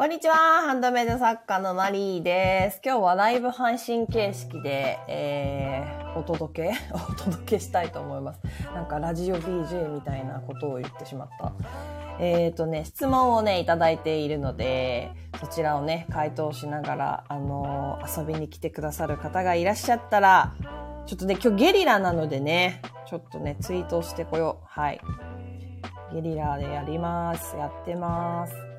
こんにちは。ハンドメイド作家のマリーです。今日はライブ配信形式で、えー、お届け？お届けしたいと思います。なんかラジオ DJ みたいなことを言ってしまった。えっ、ー、とね、質問をね、いただいているので、そちらをね、回答しながら、あのー遊びに来てくださる方がいらっしゃったら、ちょっとね、今日ゲリラなのでね、ちょっとね、ツイートしてこよう。はい。ゲリラでやります。やってます。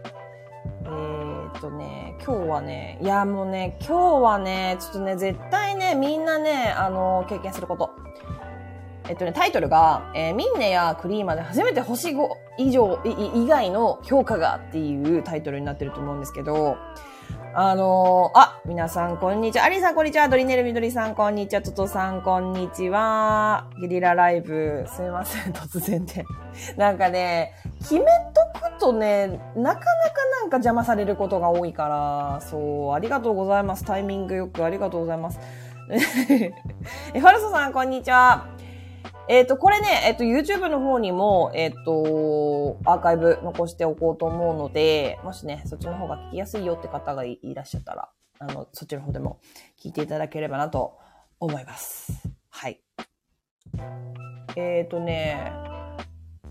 えー、っとね、今日はね、いやもうね、今日はね、ちょっとね、絶対ね、みんなね、あの、経験すること。えっとね、タイトルが、えーミンネやクリーマで初めて星5以上、以外の評価がっていうタイトルになってると思うんですけど、あのーあ、皆さんこんにちは。アリさんこんにちは。ドリネルみどりさんこんにちは。トトさんこんにちは。ゲリラライブ、すいません、突然で。なんかね、決めとくとね、なかなかなんか邪魔されることが多いから、そう、ありがとうございます。タイミングよくありがとうございます。え、ファルソさんこんにちは。えっ、と、これね、えっ、と、YouTube の方にも、えっ、と、アーカイブ残しておこうと思うので、もしね、そっちの方が聞きやすいよって方がいいらっしゃったら、あの、そっちの方でも聞いていただければなと思います。はい。えっ、とね、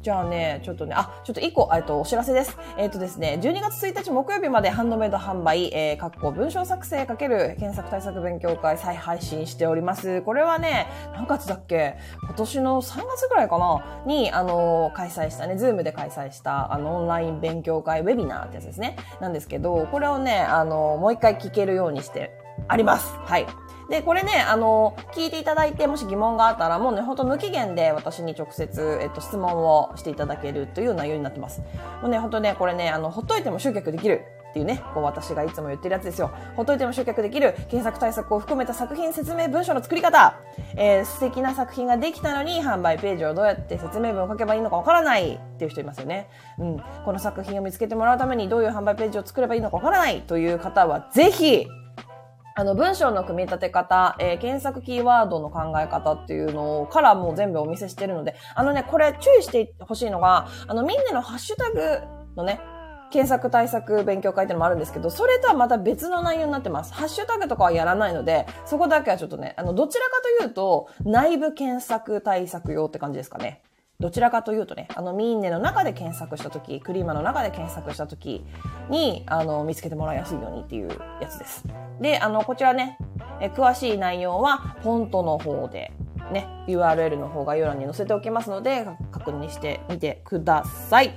じゃあね、ちょっとね、あ、ちょっと一個、えっと、お知らせです。えっ、とですね、12月1日木曜日までハンドメイド販売、えー、かっこ文章作成かける検索対策勉強会再配信しております。これはね、何月だっけ？今年の3月ぐらいかな？に、あの開催したね、ズームで開催した、あの、オンライン勉強会ウェビナーってやつですね。なんですけど、これをね、あのもう一回聞けるようにしてあります。はい。で、これね、あの、聞いていただいて、もし疑問があったら、もうね、ほんと無期限で私に直接、えっと、質問をしていただけるという内容になってます。もうね、ほんとね、これね、あの、ほっといても集客できる。っていうね、こう私がいつも言ってるやつですよ。ほっといても集客できる検索対策を含めた作品説明文書の作り方。えー素敵な作品ができたのに販売ページをどうやって説明文を書けばいいのかわからないっていう人いますよね。うん。この作品を見つけてもらうためにどういう販売ページを作ればいいのかわからないという方はぜひ、あの、文章の組み立て方、えー検索キーワードの考え方っていうのからもう全部お見せしてるので、あのね、これ注意してほしいのが、あの、みんなのハッシュタグのね、検索対策勉強会っていうのもあるんですけど、それとはまた別の内容になってます。ハッシュタグとかはやらないので、そこだけはちょっとね、あの、どちらかというと、内部検索対策用って感じですかね。どちらかというとね、あの、ミーンネの中で検索したとき、クリーマの中で検索したときに、あの、見つけてもらいやすいようにっていうやつです。で、あの、こちらね、え詳しい内容は、フォントの方で、ね、URL の方概要欄に載せておきますので、確認してみてください。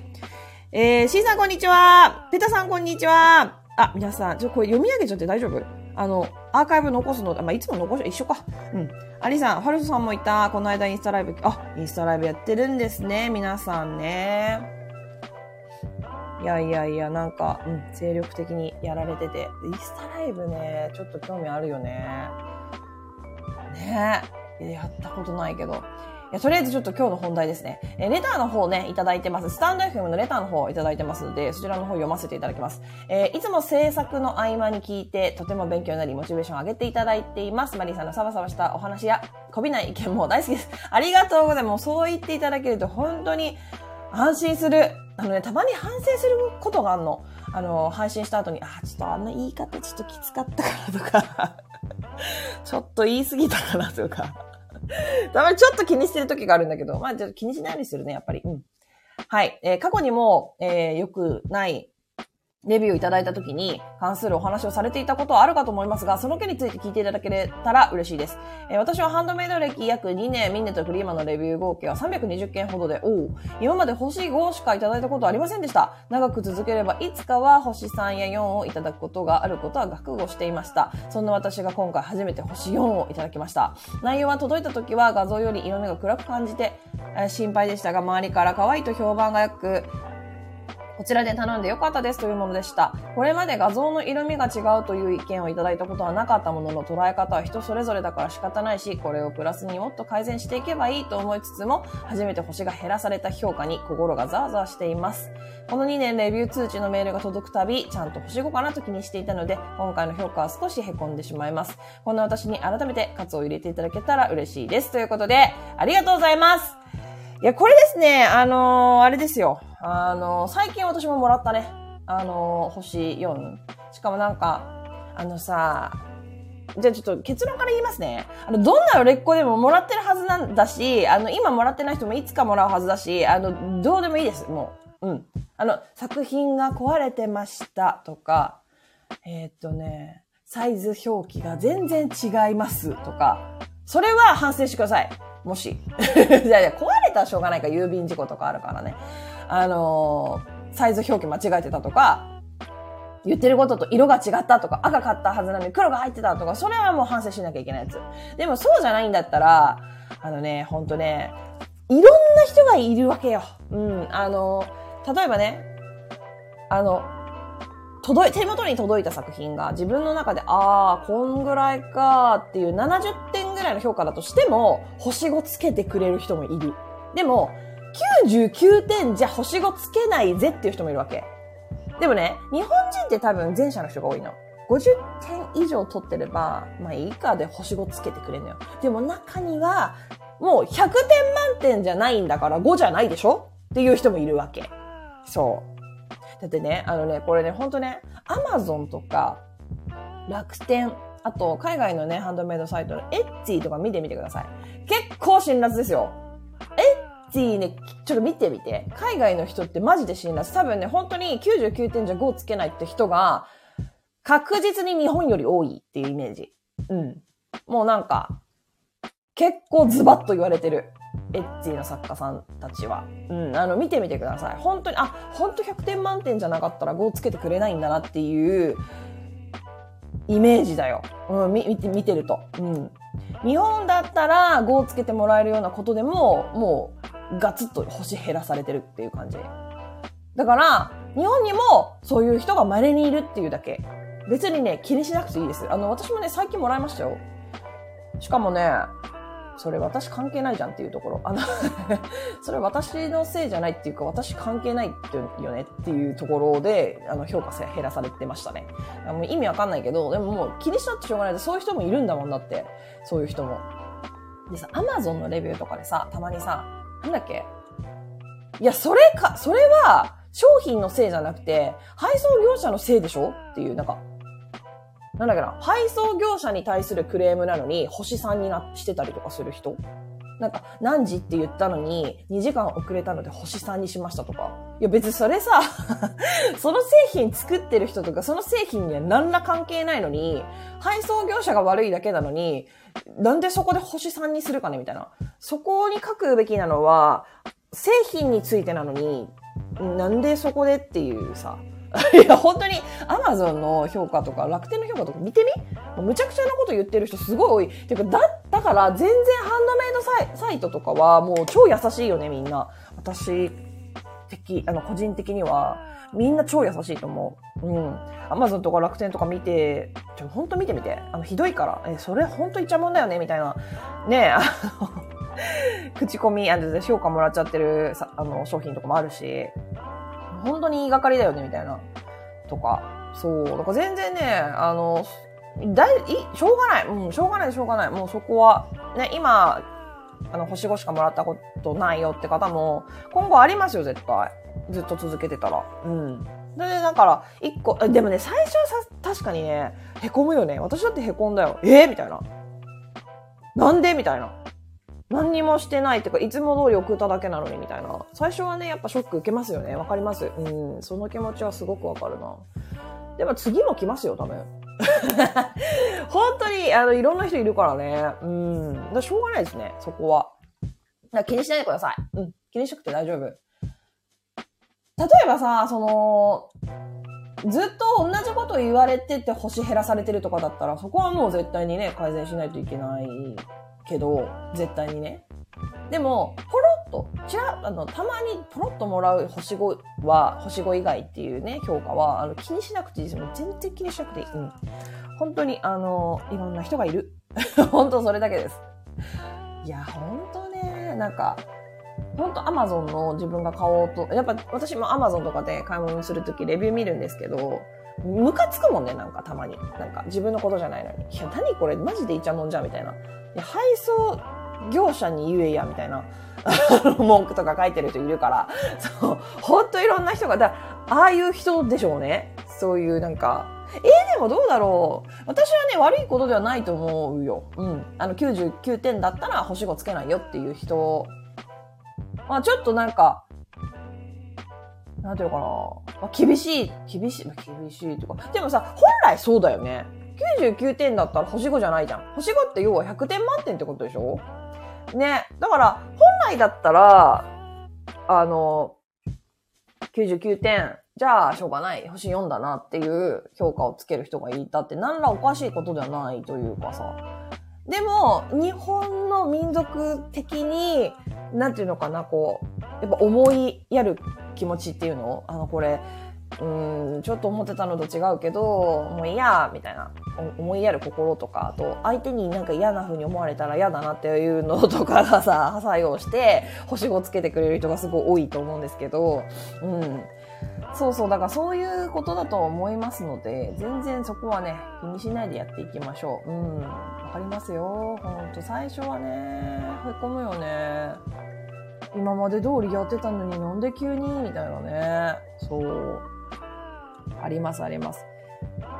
えー、C さんこんにちは。ペタさんこんにちは。あ、皆さん、ちょ、これ読み上げちゃって大丈夫？あの、アーカイブ残すの、まあ、いつも残し、一緒か。うん。アリさん、ファルソさんもいた。この間インスタライブ、あ、インスタライブやってるんですね。皆さんね。いやいやいや、なんか、うん、精力的にやられてて。インスタライブね、ちょっと興味あるよね。ねえ。やったことないけど。とりあえずちょっと今日の本題ですね。えレターの方ね、いただいてます。スタンド FM のレターの方いただいてますので、そちらの方読ませていただきます。えーいつも制作の合間に聞いて、とても勉強になり、モチベーション上げていただいています。マリーさんのサバサバしたお話や、こびない意見も大好きです。ありがとうございます。そう言っていただけると本当に安心する。あのね、たまに反省することがあるの。あの、配信した後に、あ、ちょっとあの言い方ちょっときつかったかなとか、ちょっと言い過ぎたかなとか。たまにちょっと気にしてる時があるんだけど、まあちょっと気にしないようにするね、やっぱり。うん。はい。えー過去にも、えー良くないレビューをいただいた時に関するお話をされていたことはあるかと思いますが、その件について聞いていただけたら嬉しいです。えー私はハンドメイド歴約2年、ミンネとクリーマのレビュー合計は320件ほどで、おう今まで星5しかいただいたことはありませんでした。長く続ければいつかは星3や4をいただくことがあることは覚悟していました。そんな私が今回初めて星4をいただきました。内容は届いた時は画像より色味が暗く感じて、えー心配でしたが、周りから可愛いと評判が良く、こちらで頼んでよかったですというものでした。これまで画像の色味が違うという意見をいただいたことはなかったものの捉え方は人それぞれだから仕方ないし、これをプラスにもっと改善していけばいいと思いつつも、初めて星が減らされた評価に心がザワザワしています。この2年レビュー通知のメールが届くたび、ちゃんと星5かなと気にしていたので、今回の評価は少し凹んでしまいます。こんな私に改めて喝を入れていただけたら嬉しいです。ということで、ありがとうございます。いや、これですね、あのーあれですよ。あのー最近私ももらったね。あの、星4。しかもなんか、あのさ、じゃあちょっと結論から言いますね。あの、どんな売れっ子でももらってるはずなんだし、あの、今もらってない人もいつかもらうはずだし、あの、どうでもいいです、もう。うん。あの、作品が壊れてましたとか、えー、っとね、サイズ表記が全然違いますとか、それは反省してください。もし。いやいや、壊れたらしょうがないから郵便事故とかあるからね。あのー、サイズ表記間違えてたとか、言ってることと色が違ったとか、赤買ったはずなのに黒が入ってたとか、それはもう反省しなきゃいけないやつ。でもそうじゃないんだったら、あのね、ほんとね、いろんな人がいるわけよ。うん。あの、例えばね、あの、届い、手元に届いた作品が自分の中で、ああ、こんぐらいかっていう70点らいの評価だとしても、星5つけてくれる人もいる。でも、99点じゃ星5つけないぜっていう人もいるわけ。でもね、日本人って多分前者の人が多いの。50点以上取ってれば、まあいいかで星5つけてくれるのよ。でも中には、もう100点満点じゃないんだから5じゃないでしょ？っていう人もいるわけ。そう。だってね、あのね、これね、ほんとね、アマゾンとか、楽天、あと、海外のね、ハンドメイドサイトのエッツィとか見てみてください。結構辛辣ですよ。エティね、ちょっと見てみて。海外の人ってマジで辛辣。多分ね、本当に99点じゃ5つけないって人が、確実に日本より多いっていうイメージ。うん。もうなんか、結構ズバッと言われてる。エッチーな作家さんたちは。うん、あの、見てみてください。本当に、あ、本当100点満点じゃなかったら5つけてくれないんだなっていう、イメージだよ。うん、見て、見てると。うん。日本だったら5をつけてもらえるようなことでも、もうガツッと星減らされてるっていう感じ。だから、日本にもそういう人が稀にいるっていうだけ。別にね、気にしなくていいです。あの、私もね、最近もらいましたよ。しかもね、それ私関係ないじゃんっていうところ。あの それ私のせいじゃないっていうか、私関係ないってよねっていうところで、あの、評価減らされてましたね。もう意味わかんないけど、でももう気にしちゃってしょうがないで、そういう人もいるんだもんだって。そういう人も。でさ、アマゾンのレビューとかでさ、たまにさ、なんだっけ？いや、それか、それは、商品のせいじゃなくて、配送業者のせいでしょ？っていう、なんか、なんだっけな、配送業者に対するクレームなのに、星3になしてたりとかする人なんか、何時って言ったのに、2時間遅れたので星3にしましたとか。いや別にそれさ その製品作ってる人とか、その製品には何ら関係ないのに、配送業者が悪いだけなのに、なんでそこで星3にするかねみたいな。そこに書くべきなのは、製品についてなのに、なんでそこでっていうさ。いや、本当に、アマゾンの評価とか、楽天の評価とか見てみ？むちゃくちゃなこと言ってる人すごい多い。ていうか、だ、だから全然ハンドメイドサイサイトとかはもう超優しいよね、みんな。私的、あの、個人的には、みんな超優しいと思う。うん。アマゾンとか楽天とか見て、ちょ、ほんと見てみて。あの、ひどいから。え、それほんとイチャモンだよねみたいな。ねえ、あの 口コミ、あの、評価もらっちゃってるさ、あの、商品とかもあるし、本当に言いがかりだよね、みたいな。とか。そう。だから全然ね、あの、だい、い、しょうがない。うん、しょうがない、しょうがない。もうそこは、ね、今、あの、星5しかもらったことないよって方も、今後ありますよ、絶対。ずっと続けてたら。うん。で、だから、一個、でもね、最初はさ、確かにね、凹むよね。私だって凹んだよ。えー、みたいな。なんで？みたいな。何にもしてないっていうか、いつも通り送っただけなのにみたいな。最初はね、やっぱショック受けますよね。わかります。うん。その気持ちはすごくわかるな。でも次も来ますよ、多分。本当に、あの、いろんな人いるからね。うん。だしょうがないですね、そこは。だ気にしないでください。うん。気にしなくて大丈夫。例えばさ、その、ずっと同じこと言われてて星減らされてるとかだったら、そこはもう絶対にね、改善しないといけないけど、絶対にね。でも、ポロッと、ちら、あの、たまにポロッともらう星5は、星5以外っていうね、評価は、あの、気にしなくていいですよ。全然気にしなくていい。うん。本当に、あの、いろんな人がいる。本当それだけです。いや、本当ね、なんか、本当アマゾンの自分が買おうと、やっぱ私もアマゾンとかで買い物するときレビュー見るんですけど、ムカつくもんね、なんかたまに。なんか自分のことじゃないのに。いや、何これマジでイチャモンじゃんみたいな。配送業者に言えや、みたいな。文句とか書いてる人いるから。そう。ほんといろんな人が、だああいう人でしょうね。そういうなんか、えー、でもどうだろう。私はね、悪いことではないと思うよ。うん。あの、99点だったら星5つけないよっていう人。まあちょっとなんか、なんていうかな。まあ、厳しい、厳しい、まあ、厳しいとか。でもさ、本来そうだよね。99点だったら星5じゃないじゃん。星5って要は100点満点ってことでしょ？ね。だから、本来だったら、あの、99点、じゃあ、しょうがない。星4だなっていう評価をつける人がいたって、何らおかしいことではないというかさ。でも、日本の民族的に、なんていうのかな、こう、やっぱ思いやる気持ちっていうの？あの、これ、うん、ちょっと思ってたのと違うけど、もう嫌みたいな、思いやる心とか、あと、相手になんか嫌な風に思われたら嫌だなっていうのとかがさ、作用して、星5つけてくれる人がすごい多いと思うんですけど、うん。そうそう、だからそういうことだと思いますので、全然そこはね、気にしないでやっていきましょう。うん。わかりますよ。ほんと、最初はね、へこむよね。今まで通りやってたのになんで急に？みたいなね。そう。ありますあります。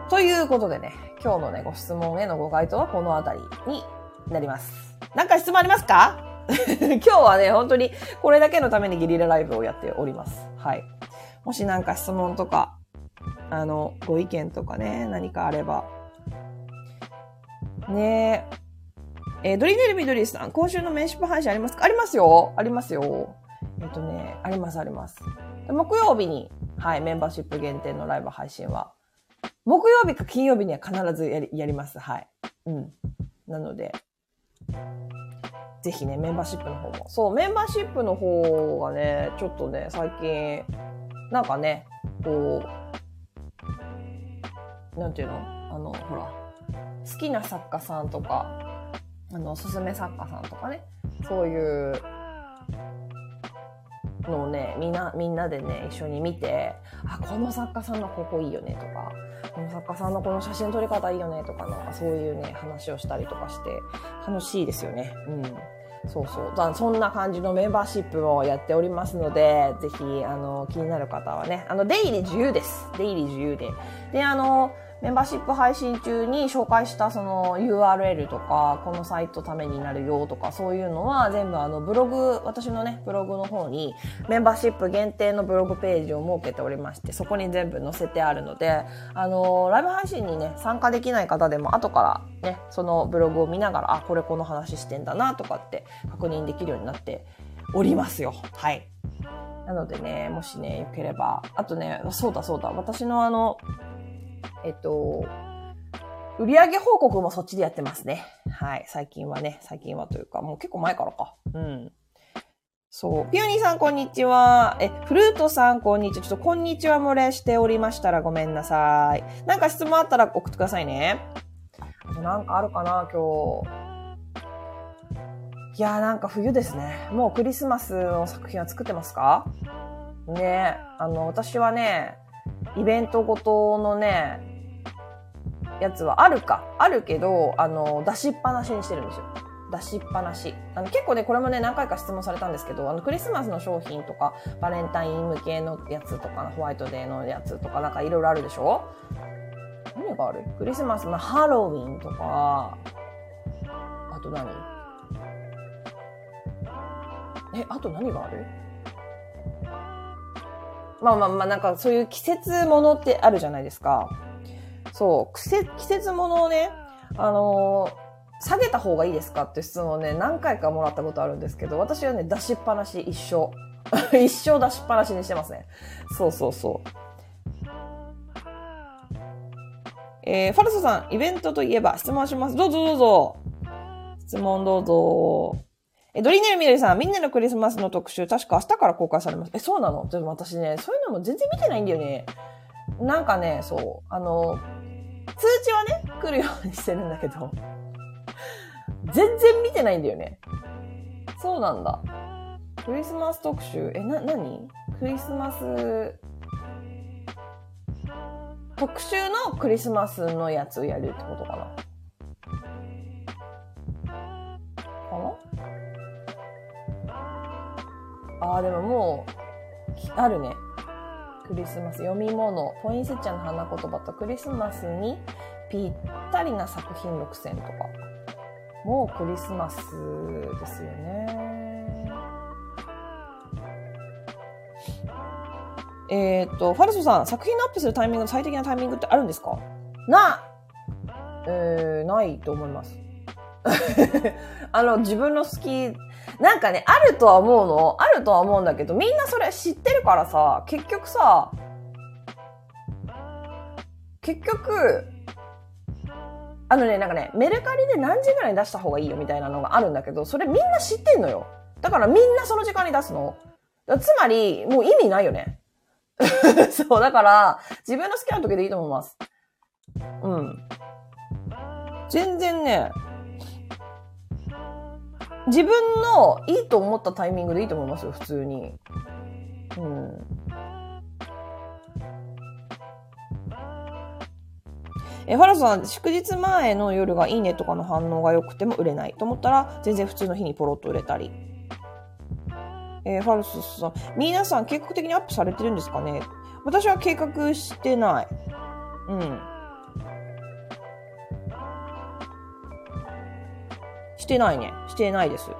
ということでね、今日のね、ご質問へのご回答はこのあたりになります。なんか質問ありますか？今日はね、本当にこれだけのためにゲリラライブをやっております。はい。もしなんか質問とか、あの、ご意見とかね、何かあれば。ねえ。えー、ドリネルミドリさん、今週のメンシップ配信ありますか？ありますよありますよ。えっ、とね、ありますあります。木曜日に、はい、メンバーシップ限定のライブ配信は、木曜日か金曜日には必ずやりやります。はい。うん。なので、ぜひね、メンバーシップの方も。そう、メンバーシップの方がね、ちょっとね、最近、なんかね、こう、なんていうの？あの、ほら、好きな作家さんとか、あの、おすすめ作家さんとかね、そういう、みんなでね、一緒に見て、あ、この作家さんのここいいよねとか、この作家さんのこの写真撮り方いいよねとか、なんかそういうね、話をしたりとかして、楽しいですよね。うん。そうそう。そんな感じのメンバーシップをやっておりますので、ぜひ、あの、気になる方はね、あの、出入り自由です。出入り自由で。で、あの、メンバーシップ配信中に紹介したその URL とか、このサイトためになるよとか、そういうのは全部あのブログ、私のね、ブログの方にメンバーシップ限定のブログページを設けておりまして、そこに全部載せてあるので、あの、ライブ配信にね、参加できない方でも後からね、そのブログを見ながら、あ、これこの話してんだなとかって確認できるようになっておりますよ。はい。なのでね、もしね、よければ。あとね、そうだそうだ。私のあの、えっと、売上報告もそっちでやってますね。はい。最近はね、最近はというか、もう結構前からか。うん。そう。ピオニーさん、こんにちは。え、フルートさん、こんにちは。ちょっと、こんにちは漏れしておりましたらごめんなさい。なんか質問あったら送ってくださいね。なんかあるかな、今日。いやーなんか冬ですね。もうクリスマスの作品は作ってますか？ねあの、私はね、イベントごとのね、やつはあるか。あるけど、あの、出しっぱなしにしてるんですよ。出しっぱなし。あの、結構ね、これもね、何回か質問されたんですけど、あの、クリスマスの商品とか、バレンタイン向けのやつとか、ホワイトデーのやつとか、なんかいろいろあるでしょ？何がある？クリスマスのハロウィンとか、あと何？え、あと何がある？まあまあまあ、なんかそういう季節ものってあるじゃないですか。そう、季節、季節物をね、あのー、下げた方がいいですかって質問をね、何回かもらったことあるんですけど、私はね、出しっぱなし一生。一生出しっぱなしにしてますね。そうそうそう。えー、ファルソさん、イベントといえば質問します。どうぞどうぞ。質問どうぞ。え、ドリネルミドリさん、みんなのクリスマスの特集、確か明日から公開されます。え、そうなの？でも私ね、そういうのも全然見てないんだよね。なんかね、そう、あの、通知はね、来るようにしてるんだけど、全然見てないんだよね。そうなんだ。クリスマス特集、え、な、なにクリスマス、特集のクリスマスのやつをやるってことかなああ、でももう、あるね。クリスマス読み物、ポインセチャーの花言葉とクリスマスにぴったりな作品6選とか。もうクリスマスですよね。えっ、と、ファルソさん、作品のアップするタイミング最適なタイミングってあるんですか？な、えー、ないと思います。あの、自分の好き、なんかね、あるとは思うの。あるとは思うんだけど、みんなそれ知ってるからさ、結局さ、結局、あのね、なんかね、メルカリで何時ぐらいに出した方がいいよみたいなのがあるんだけど、それみんな知ってんのよ。だからみんなその時間に出すの。つまり、もう意味ないよね。そう、だから、自分の好きな時でいいと思います。うん。全然ね、自分のいいと思ったタイミングでいいと思いますよ、普通に。うん。え、ファラさん、祝日前の夜がいいねとかの反応が良くても売れないと思ったら、全然普通の日にポロッと売れたり。えー、ファルスさん、皆さん計画的にアップされてるんですかね？私は計画してない。うん。してないね。してないです。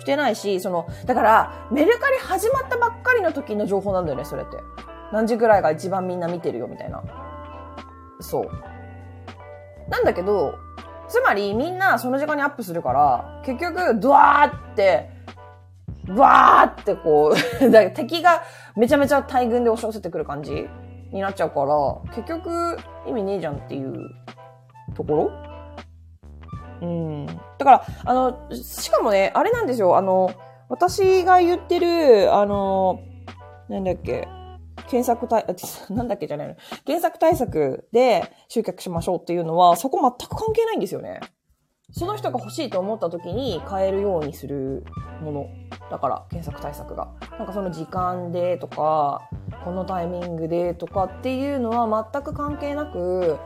してないし、その、だから、メルカリ始まったばっかりの時の情報なんだよね、それって。何時ぐらいが一番みんな見てるよ、みたいな。そう。なんだけど、つまりみんなその時間にアップするから、結局、ドワーって、わーってこう だ敵がめちゃめちゃ大群で押し寄せてくる感じになっちゃうから、結局意味ねえじゃんっていうところうん。だから、あの、しかもね、あれなんですよ、あの、私が言ってる、あの、なんだっけ、検索対、なんだっけじゃないの。検索対策で集客しましょうっていうのは、そこ全く関係ないんですよね。その人が欲しいと思った時に買えるようにするもの。だから、検索対策が。なんかその時間でとか、このタイミングでとかっていうのは全く関係なく、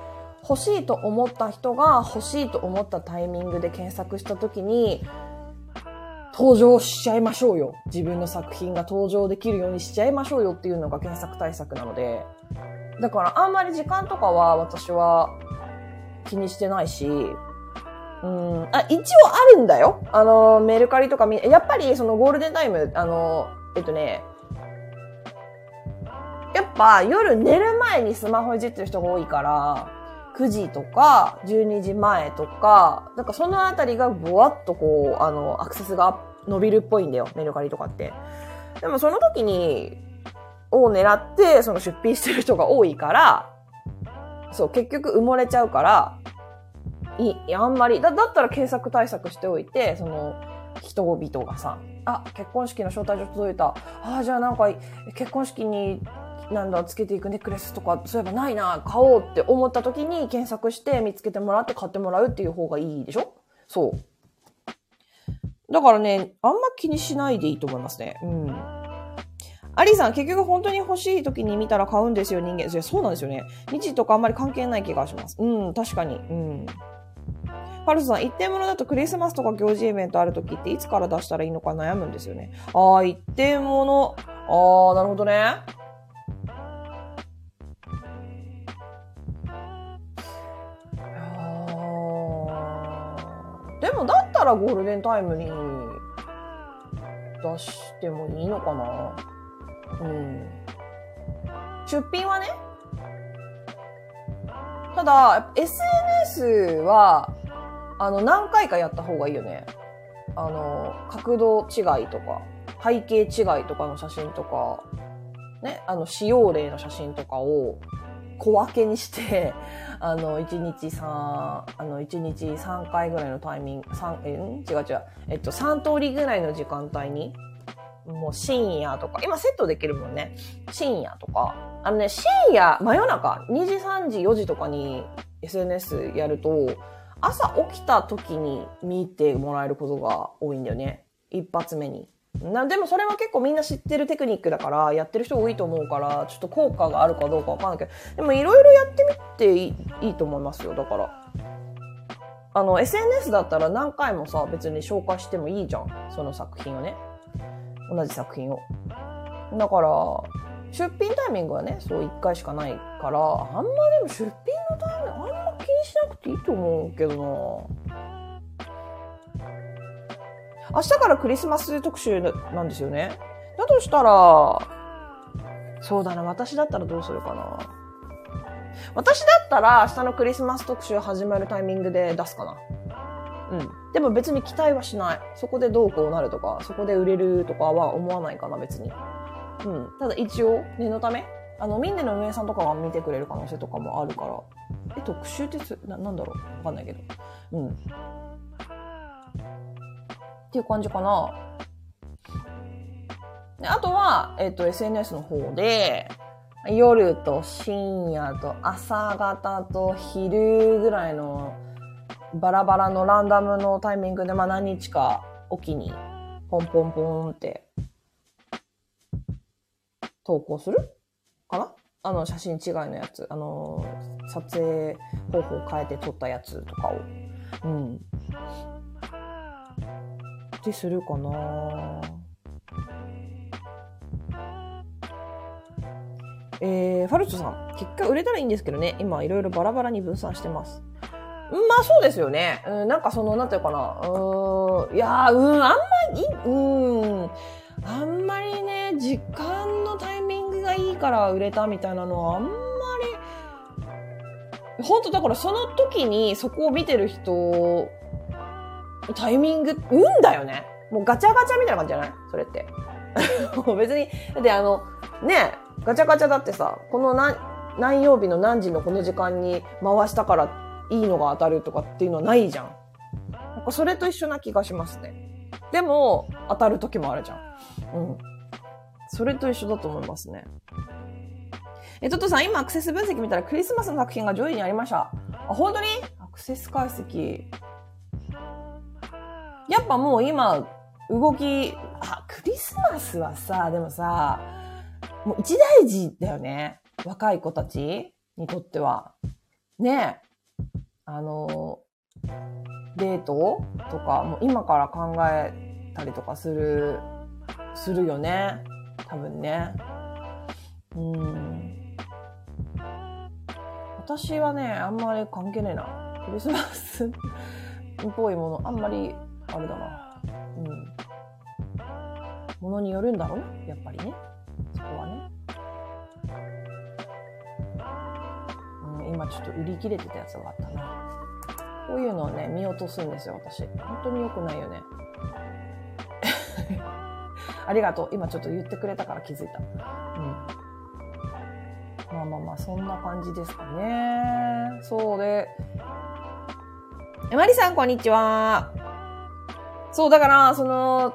欲しいと思った人が欲しいと思ったタイミングで検索した時に、登場しちゃいましょうよ。自分の作品が登場できるようにしちゃいましょうよっていうのが検索対策なので。だからあんまり時間とかは私は気にしてないし、うん、あ、一応あるんだよ。あの、メルカリとかみ、やっぱりそのゴールデンタイム、あの、えっとね、やっぱ夜寝る前にスマホいじってる人が多いから、9時とか12時前とか、なんかそのあたりがぼわっとこう、あの、アクセスが伸びるっぽいんだよ、メルカリとかって。でもその時に、を狙って、その出品してる人が多いから、そう、結局埋もれちゃうから、い、いあんまり、だ、だったら検索対策しておいて、その、人々がさ、あ、結婚式の招待状届いた。ああ、じゃあなんか、結婚式に、なんだ、つけていくネックレスとか、そういえばないな、買おうって思った時に検索して見つけてもらって買ってもらうっていう方がいいでしょ？そう。だからね、あんま気にしないでいいと思いますね。うん。アリーさん、結局本当に欲しい時に見たら買うんですよ、人間。いや、そうなんですよね。日時とかあんまり関係ない気がします。うん、確かに。うん。パルスさん、一点物だとクリスマスとか行事イベントある時っていつから出したらいいのか悩むんですよね。ああ、一点物。ああ、なるほどね。でもだったらゴールデンタイムに出してもいいのかなうん。出品はね。ただ、SNS はあの、何回かやった方がいいよね。あの、角度違いとか、背景違いとかの写真とか、ね、あの、使用例の写真とかを小分けにして、あの、1日3、あの、1日3回ぐらいのタイミング、3、え、違う違う。えっと、3通りぐらいの時間帯に、もう深夜とか、今セットできるもんね。深夜とか。あのね、深夜、真夜中、2時、3時、4時とかに SNS やると、朝起きた時に見てもらえることが多いんだよね。一発目に。なでもそれは結構みんな知ってるテクニックだからやってる人多いと思うからちょっと効果があるかどうかわかんないけどでもいろいろやってみていいいいと思いますよだから。あの SNS だったら何回もさ別に紹介してもいいじゃんその作品をね。同じ作品を。だから、出品タイミングはね、そう1回しかないから、あんまでも出品のタイミング、あんま気にしなくていいと思うけどな。明日からクリスマス特集なんですよね。だとしたら、そうだな、私だったらどうするかな。私だったら明日のクリスマス特集始まるタイミングで出すかな。うん。でも別に期待はしない。そこでどうこうなるとか、そこで売れるとかは思わないかな、別に。うん。ただ一応、念のため、あの、ミンネの運営さんとかが見てくれる可能性とかもあるから。え、特集ってな、なんだろう？わかんないけど。うん。っていう感じかな。であとは、えっ、ー、と、SNS の方で、夜と深夜と朝方と昼ぐらいのバラバラのランダムのタイミングで、まあ何日かおきに、ポンポンポンって投稿するかな？あの、写真違いのやつ。あの、撮影方法を変えて撮ったやつとかを。うん。てするかなえー、ファルチョさん。結果売れたらいいんですけどね。今いろいろバラバラに分散してます。まあそうですよね。うん、なんかその、なんていうかな。うん、いやうん、あんまり、うん。あんまりね、時間のタイミングがいいから売れたみたいなのはあんまり、本当だからその時にそこを見てる人、タイミング、運だよね。もうガチャガチャみたいな感じじゃない？それって。別に、だってあの、ね、ガチャガチャだってさ、この何、何曜日の何時のこの時間に回したからいいのが当たるとかっていうのはないじゃん。なんかそれと一緒な気がしますね。でも、当たる時もあるじゃん。うん。それと一緒だと思いますね。え、トットさん、今アクセス分析見たらクリスマスの作品が上位にありました。あ、本当に？アクセス解析。やっぱもう今、動き、あ、クリスマスはさ、でもさ、もう一大事だよね。若い子たちにとっては。ねえ。あの、デートとか、もう今から考えたりとかする、するよね。多分ね。うん。私はね、あんまり関係ねえな。クリスマスっぽいもの、あんまり、あれだな。うん。ものによるんだろ？うね。やっぱりね。そこはね。うん、今ちょっと売り切れてたやつがあったな。こういうのをね、見落とすんですよ、私。本当に良くないよね。ありがとう。今ちょっと言ってくれたから気づいた。うん。まあまあまあ、そんな感じですかね。そうで。えまりさん、こんにちは。そう、だから、その、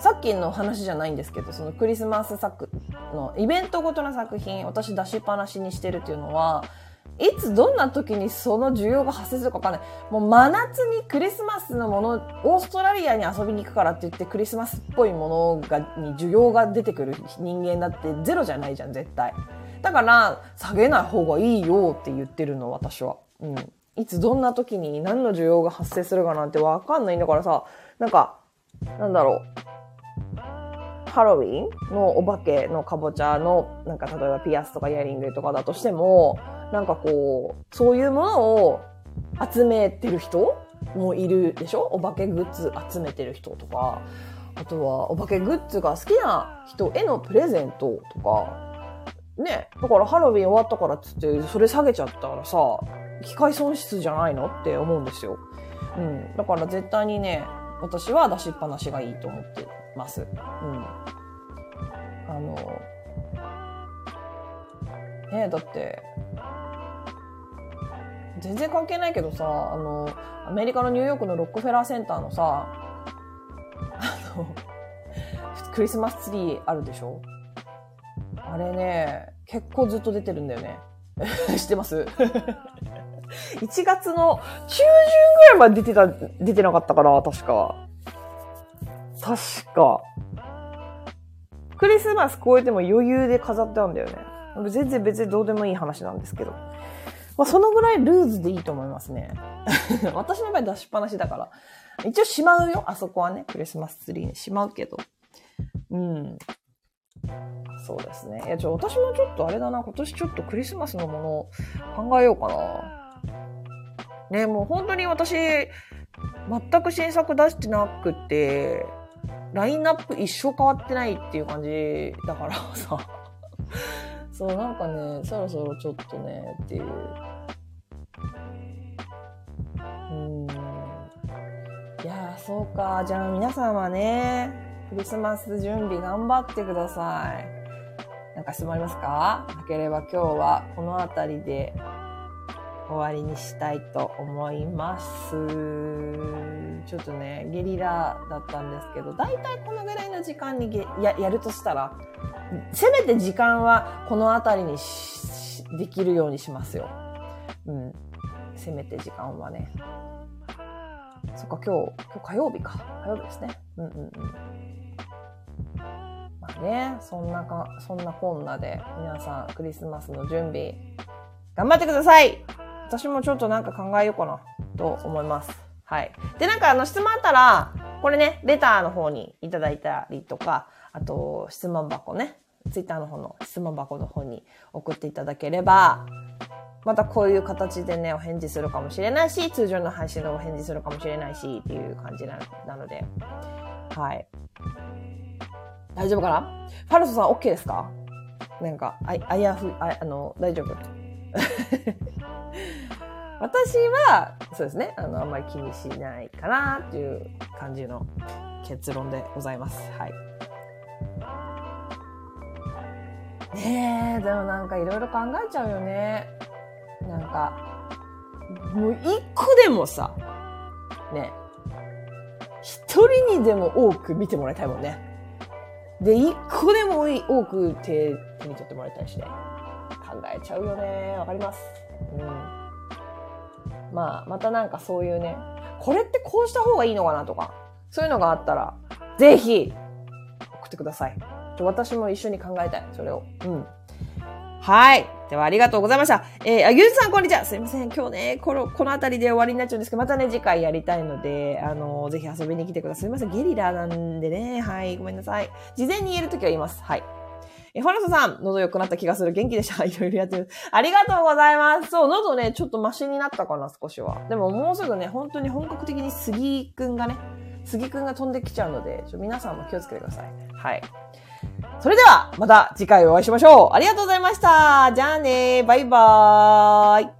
さっきの話じゃないんですけど、そのクリスマス作のイベントごとの作品、私出しっぱなしにしてるっていうのは、いつどんな時にその需要が発生するかわかんない。もう真夏にクリスマスのもの、オーストラリアに遊びに行くからって言ってクリスマスっぽいものが、に需要が出てくる人間だってゼロじゃないじゃん、絶対。だから、下げない方がいいよって言ってるの、私は。うん。いつどんな時に何の需要が発生するかなんてわかんないんだからさ、なんか、なんだろう。ハロウィンのお化けのかぼちゃの、なんか例えばピアスとかイヤリングとかだとしても、なんかこう、そういうものを集めてる人もいるでしょ？お化けグッズ集めてる人とか、あとはお化けグッズが好きな人へのプレゼントとか、ね、だからハロウィン終わったからっつって、それ下げちゃったらさ、機械損失じゃないの？って思うんですよ。うん。だから絶対にね、私は出しっぱなしがいいと思ってます。うん。あの、ねえだって、全然関係ないけどさ、あの、アメリカのニューヨークのロックフェラーセンターのさ、あの、クリスマスツリーあるでしょ？あれね、結構ずっと出てるんだよね。知ってます？?1 月の中旬ぐらいまで出てた、出てなかったから、確か。確か。クリスマス超えても余裕で飾ってあんだよね。全然別にどうでもいい話なんですけど。まあ、そのぐらいルーズでいいと思いますね。私の場合出しっぱなしだから。一応しまうよ、あそこはね。クリスマスツリーにしまうけど。うん。そうですね。いや、ちょ、私もちょっとあれだな、今年ちょっとクリスマスのものを考えようかな。ね、もう本当に私、全く新作出してなくて、ラインナップ一生変わってないっていう感じだからさ。そう、なんかね、そろそろちょっとね、っていう。うん。いやそうか。じゃあ皆さんはね、クリスマス準備頑張ってください。なんか質問ありますか？なければ今日はこの辺りで終わりにしたいと思います。ちょっとね、ゲリラだったんですけど、だいたいこのぐらいの時間にややるとしたら、せめて時間はこの辺りにできるようにしますよ。うん。せめて時間はね。そっか、今日、今日火曜日か。火曜日ですね。うんうんうん。まあね、そんなか、そんなこんなで、皆さん、クリスマスの準備、頑張ってください私もちょっとなんか考えようかなと思います。はい。で、なんかあの質問あったら、これね、レターの方にいただいたりとか、あと質問箱ね、ツイッターの方の質問箱の方に送っていただければ、またこういう形でね、お返事するかもしれないし、通常の配信でお返事するかもしれないし、っていう感じなので、はい。大丈夫かな？ファルソさん OK ですか？なんか、ああやふ、ああの、大丈夫？私は、そうですね、あの、あんまり気にしないかなっていう感じの結論でございます。はい。ねえ、でもなんかいろいろ考えちゃうよね。なんか、もう一個でもさ、ね、一人にでも多く見てもらいたいもんね。で、一個でも多く手手に取ってもらいたいしね。考えちゃうよね。わかります。うん。まあ、またなんかそういうね、これってこうした方がいいのかなとか、そういうのがあったら、ぜひ、送ってください。私も一緒に考えたい、それを。うん。はい。では、ありがとうございました。えー、あ、ゆうじさん、こんにちは。すいません。今日ね、この、この辺りで終わりになっちゃうんですけど、またね、次回やりたいので、あのー、ぜひ遊びに来てください。すいません。ゲリラなんでね。はい。ごめんなさい。事前に言えるときは言います。はい。え、ファラソさん、喉良くなった気がする。元気でした。いろいろやってる。ありがとうございます。そう、喉ね、ちょっとマシになったかな、少しは。でももうすぐね、本当に本格的に杉くんがね、杉くんが飛んできちゃうので、ちょ皆さんも気をつけてください。はい。それでは、また次回お会いしましょう。ありがとうございました。じゃあねバイバーイ。